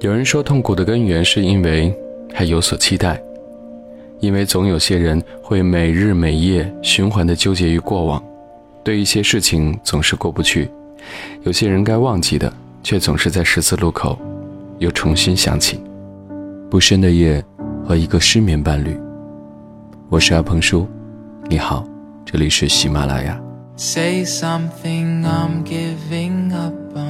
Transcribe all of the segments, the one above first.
有人说，痛苦的根源是因为还有所期待，因为总有些人会每日每夜循环的纠结于过往，对一些事情总是过不去；有些人该忘记的，却总是在十字路口又重新想起。不深的夜和一个失眠伴侣，我是阿鹏叔，你好，这里是喜马拉雅。Say something, I'm giving up on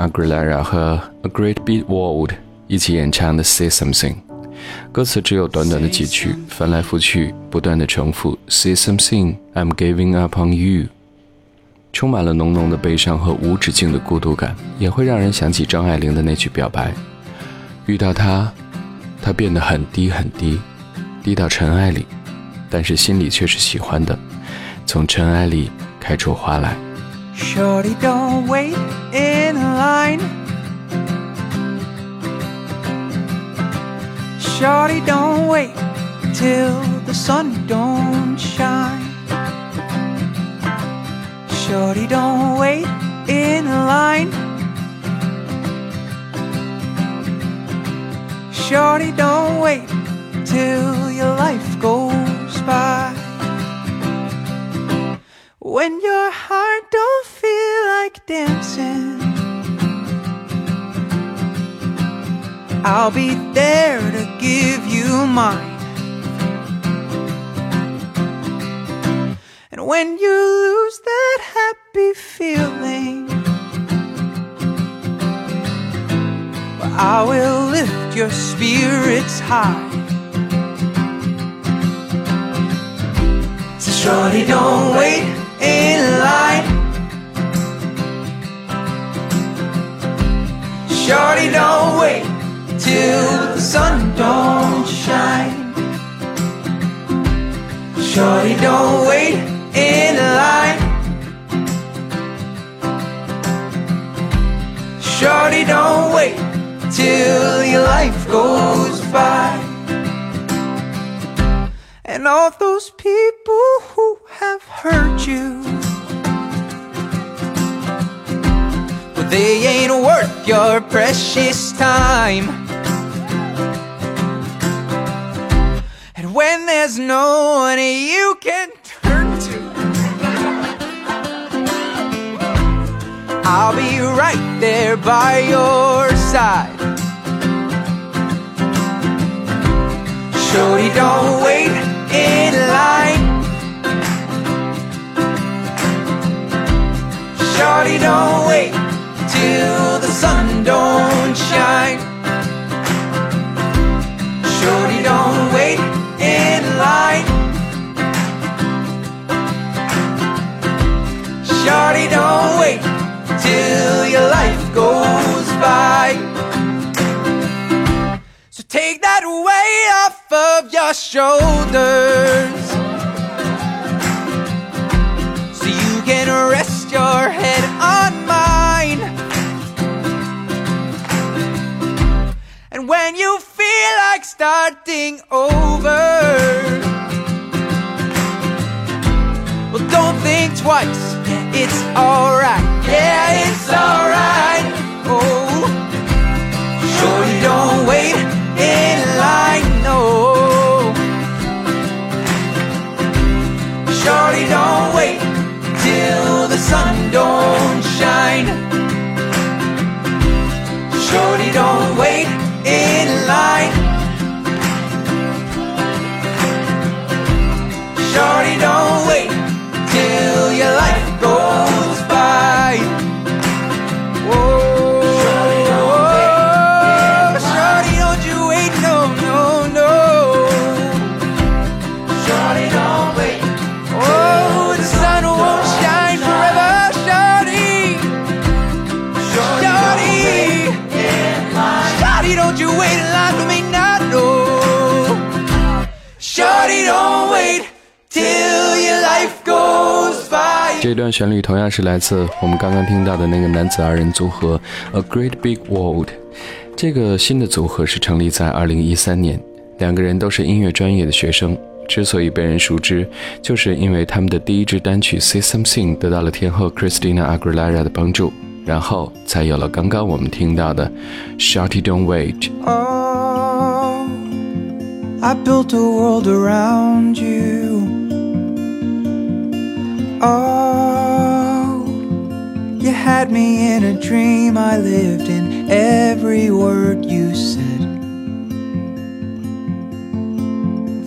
Aguilera 和 A Great Big World 一起演唱的《Say Something》，歌词只有短短的几句，翻来覆去，不断的重复 “Say something, I'm giving up on you”，充满了浓浓的悲伤和无止境的孤独感，也会让人想起张爱玲的那句表白：“遇到他，他变得很低很低，低到尘埃里，但是心里却是喜欢的，从尘埃里开出花来。” Shorty, don't wait in line. Shorty, don't wait till the sun don't shine. Shorty, don't wait in line. Shorty, don't wait till your life goes by. When your heart don't dancing, I'll be there to give you mine. And when you lose that happy feeling, well, I will lift your spirits high. So shorty, don't wait in line. Shorty, don't wait till the sun don't shine. Shorty, don't wait in line. Shorty, don't wait till your life goes by. And all those people who have hurt you. They ain't worth your precious time. And when there's no one you can turn to, I'll be right there by your side. Shorty, don't wait in line. Shorty, don't wait till the sun don't shine. Shorty, don't wait in line. Shorty, don't wait till your life goes by. So take that weight off of your shoulders. Starting over, well, don't think twice. It's alright. Yeah, it's alright. Oh, shorty, don't wait in line. No, shorty, don't wait till the sun don't shine. Shorty, don't wait in line. Shorty, don't wait 这段旋律同样是来自我们刚刚听到的那个男子二人组合 A Great Big World。这个新的组合是成立在2013年，两个人都是音乐专业的学生。之所以被人熟知，就是因为他们的第一支单曲《Say Something》得到了天后 Christina Aguilera 的帮助，然后才有了刚刚我们听到的《Shorty Don't Wait》。I built a world around you. Oh, you had me in a dream. I lived in every word you said.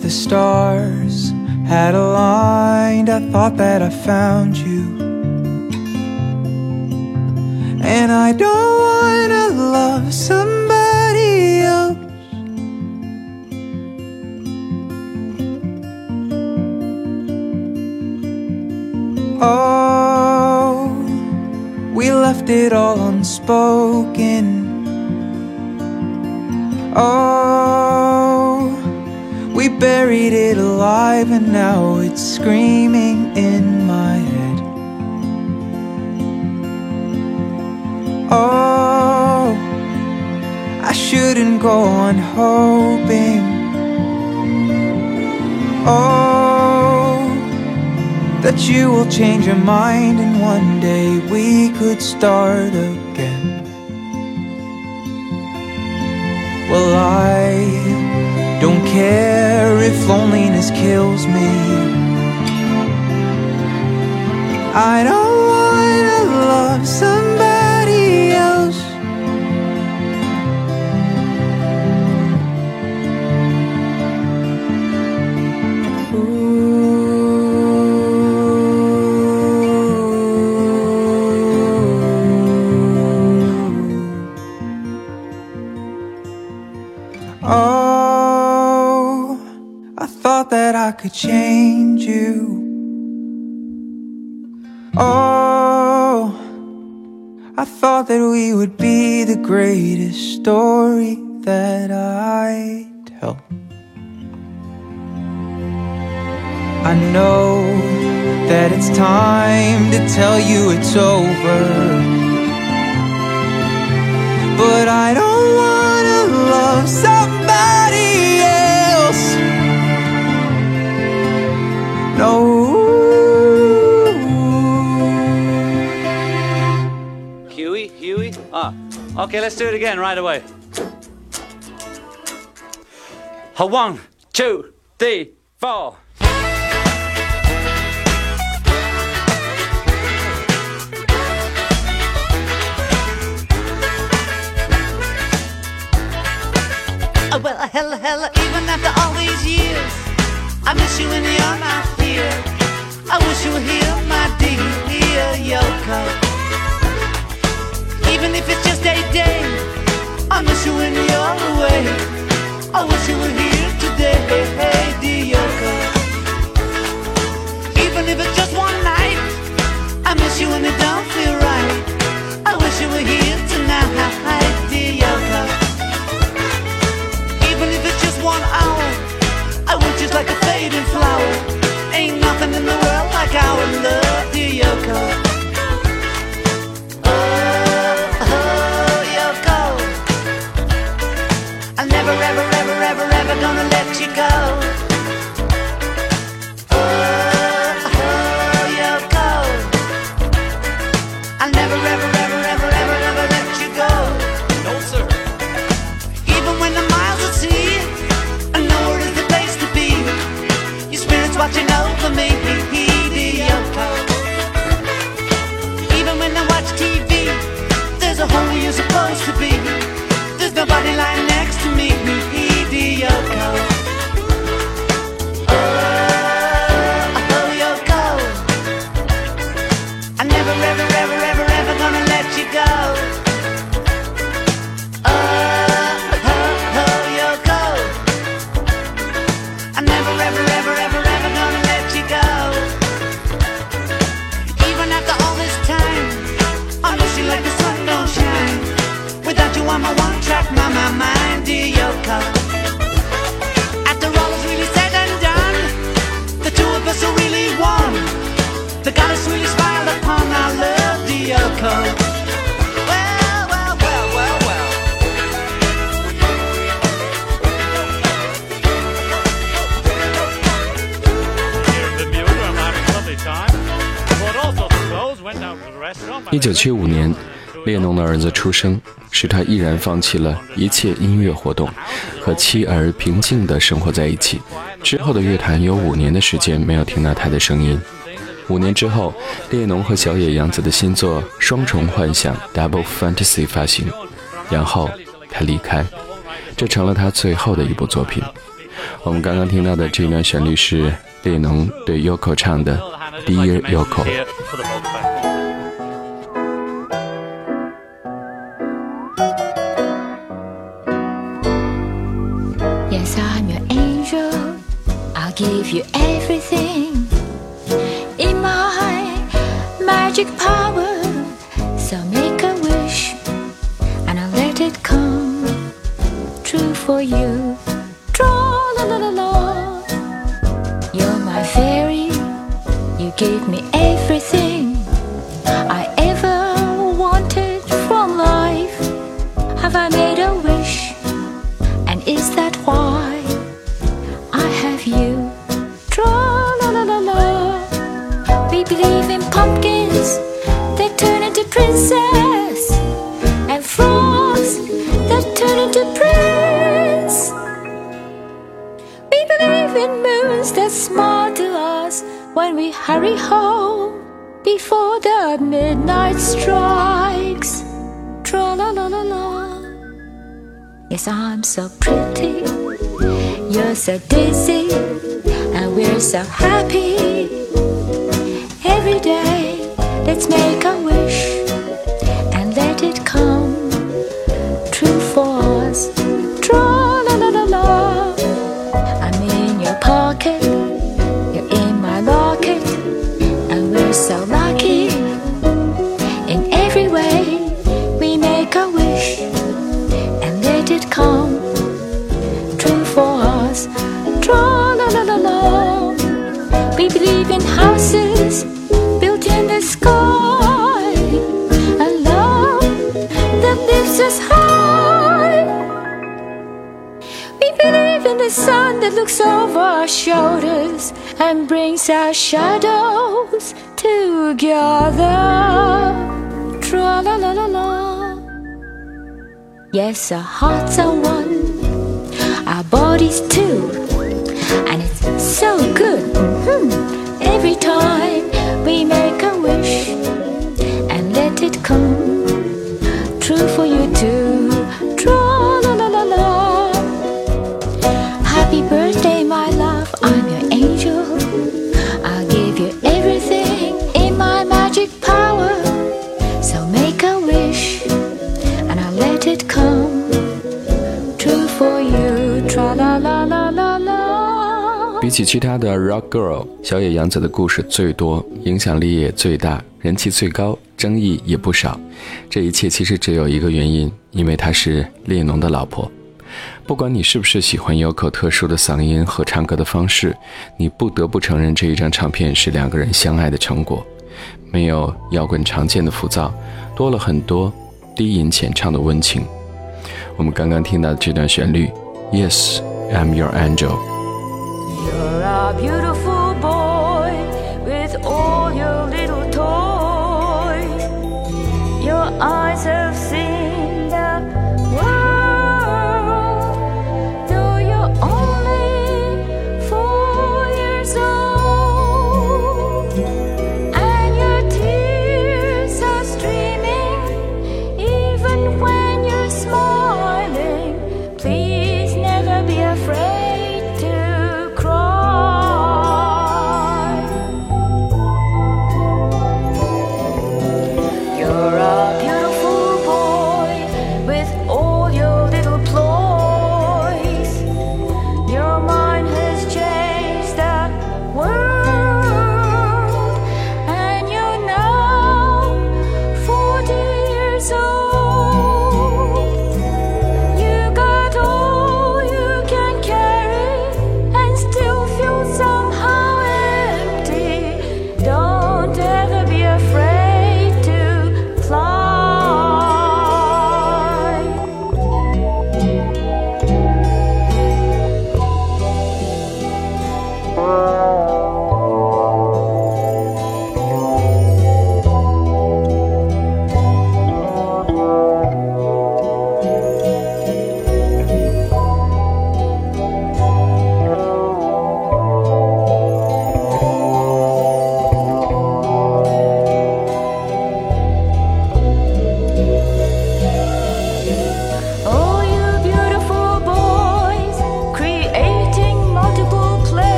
The stars had aligned. I thought that I found you. And I don't wanna love somebody else. Oh, left it all unspoken. Oh, we buried it alive, and now it's screaming in my head. Oh, I shouldn't go on hoping. Oh, that you will change your mind and one day we could start again. Well, I don't care if loneliness kills me. I don't wanna love somebody could change you. Oh, I thought that we would be the greatest story that I tell. I know that it's time to tell you it's over. But I don't wanna love somebody No. Huey, Huey. Ah, okay, let's do it again right away. A one, two, three, four. Oh, well, hella, hella, even after all these years, I miss you when you're not here. I wish you were here, my dear Yoko. Even if it's just a day, I miss you when you're away. I wish you were here today, hey, dear Yoko. Even if it's just one night, I miss you when it don't feel right. I wish you were here tonight, dear Yoko. Even if it's just one hour, I would just like a fading flower. Ain't nothing in the world like our love, dear Yoko. Oh, oh, Yoko. I'm never, ever, ever, ever, ever gonna let you go. 九七五年，列侬的儿子出生，使他毅然放弃了一切音乐活动，和妻儿平静地生活在一起。之后的乐坛有五年的时间没有听到他的声音。五年之后，列侬和小野洋子的新作《双重幻想》（Double Fantasy） 发行，然后他离开，这成了他最后的一部作品。我们刚刚听到的这段旋律是列侬对 Yoko 唱的《Dear Yoko》。Yes, I'm your angel. I'll give you everything in my magic power. So make a wish and I'll let it come true for you. Tra la la la la. You're my fairy. You give me home before the midnight strikes. Tra la la la la. Yes, I'm so pretty. You're so dizzy, and we're so happy. Every day, let's make a wish and let it come true for us. so lucky in every way. We make a wish and let it come true for us. We believe in houses built in the sky, a love that lifts us high. We believe in the sun that looks over our shoulders and brings our shadow shadows together. Tra la la la la. Yes, our hearts are one, our bodies too, and it's so good. mhm, Every time we make a wish and let it come true for you too. 比起其他的 rock girl，小野洋子的故事最多，影响力也最大，人气最高，争议也不少。这一切其实只有一个原因，因为她是列侬的老婆。不管你是不是喜欢 Yoko 特殊的嗓音和唱歌的方式，你不得不承认这一张唱片是两个人相爱的成果。没有摇滚常见的浮躁，多了很多低吟浅唱的温情。我们刚刚听到的这段旋律，Yes, I'm your angel。You're a beautiful boy with all your little toys. Your eyes have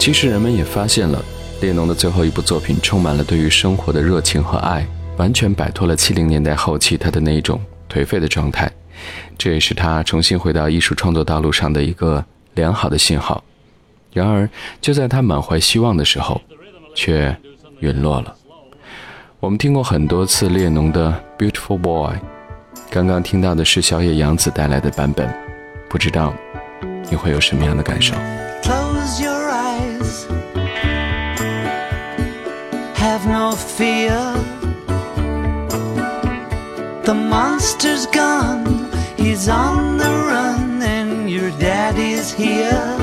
其实人们也发现了，列侬的最后一部作品充满了对于生活的热情和爱，完全摆脱了七零年代后期他的那一种颓废的状态。这也是他重新回到艺术创作道路上的一个良好的信号。然而，就在他满怀希望的时候，却陨落了。我们听过很多次列侬的《Beautiful Boy》，刚刚听到的是小野洋子带来的版本，不知道你会有什么样的感受？Have no fear. The monster's gone. He's on the run, and your daddy's here.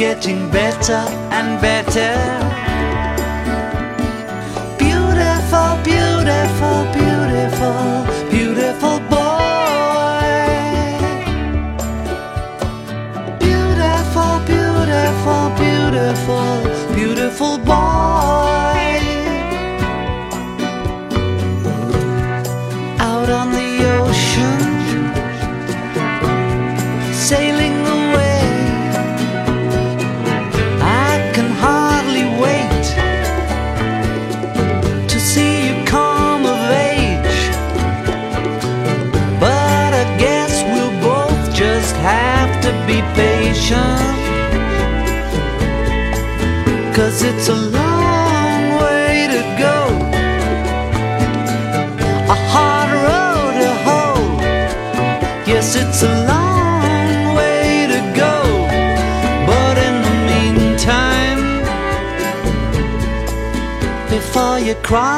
Getting better and better.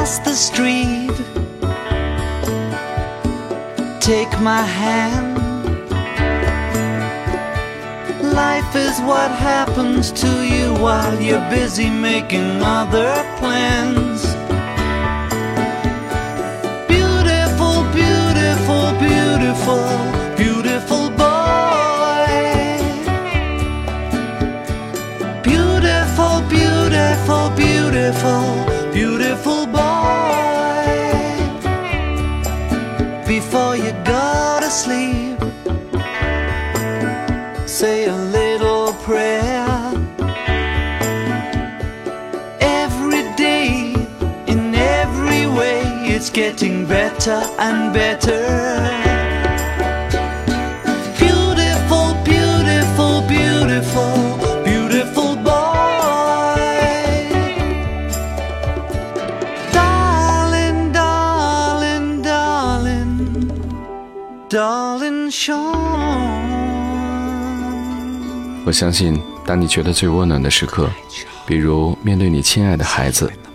across the street. Take my hand. Life is what happens to you while you're busy making other plans. better and better. Beautiful, beautiful, beautiful, beautiful boy. Darling, darling, darling, darling Sean。我相信，当你觉得最温暖的时刻，比如面对你亲爱的孩子。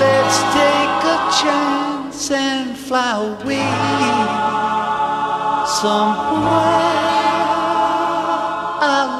Let's take a chance and fly away somewhere. I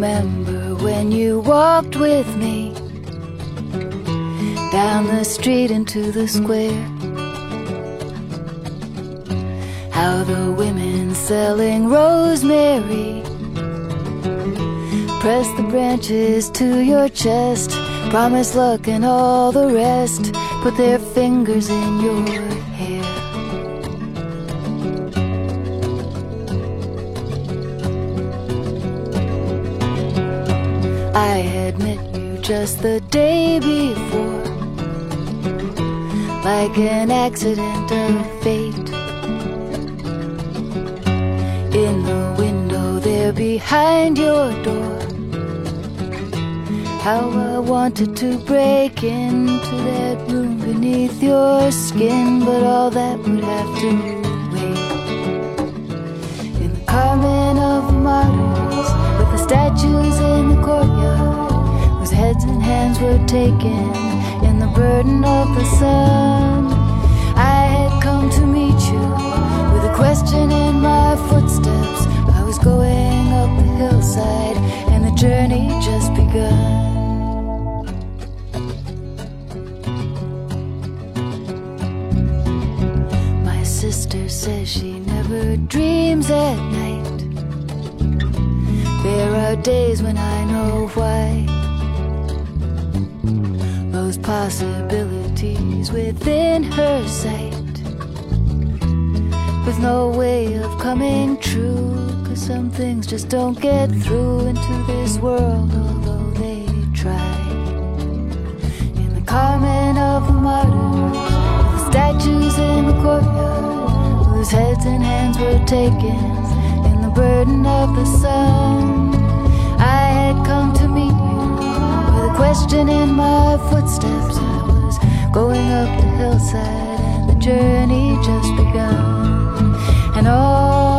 remember when you walked with me down the street into the square. How the women selling rosemary press the branches to your chest, promise luck and all the rest, put their fingers in your I had met you just the day before, like an accident of fate. In the window there behind your door, how I wanted to break into that room beneath your skin, but all that would have to Carmen of Martyrs, with the statues in the courtyard, whose heads and hands were taken in the burden of the sun. I had come to meet you with a question in my footsteps. I was going up the hillside, and the journey just begun. My sister says she never dreams at night. There are days when I know why. Those possibilities within her sight. With no way of coming true. Cause some things just don't get through into this world, although they try. In the Carmen of the Martyrs, the statues in the courtyard, whose heads and hands were taken in the burden of the sun. I had come to meet you with a question in my footsteps. I was going up the hillside, and the journey just begun. And all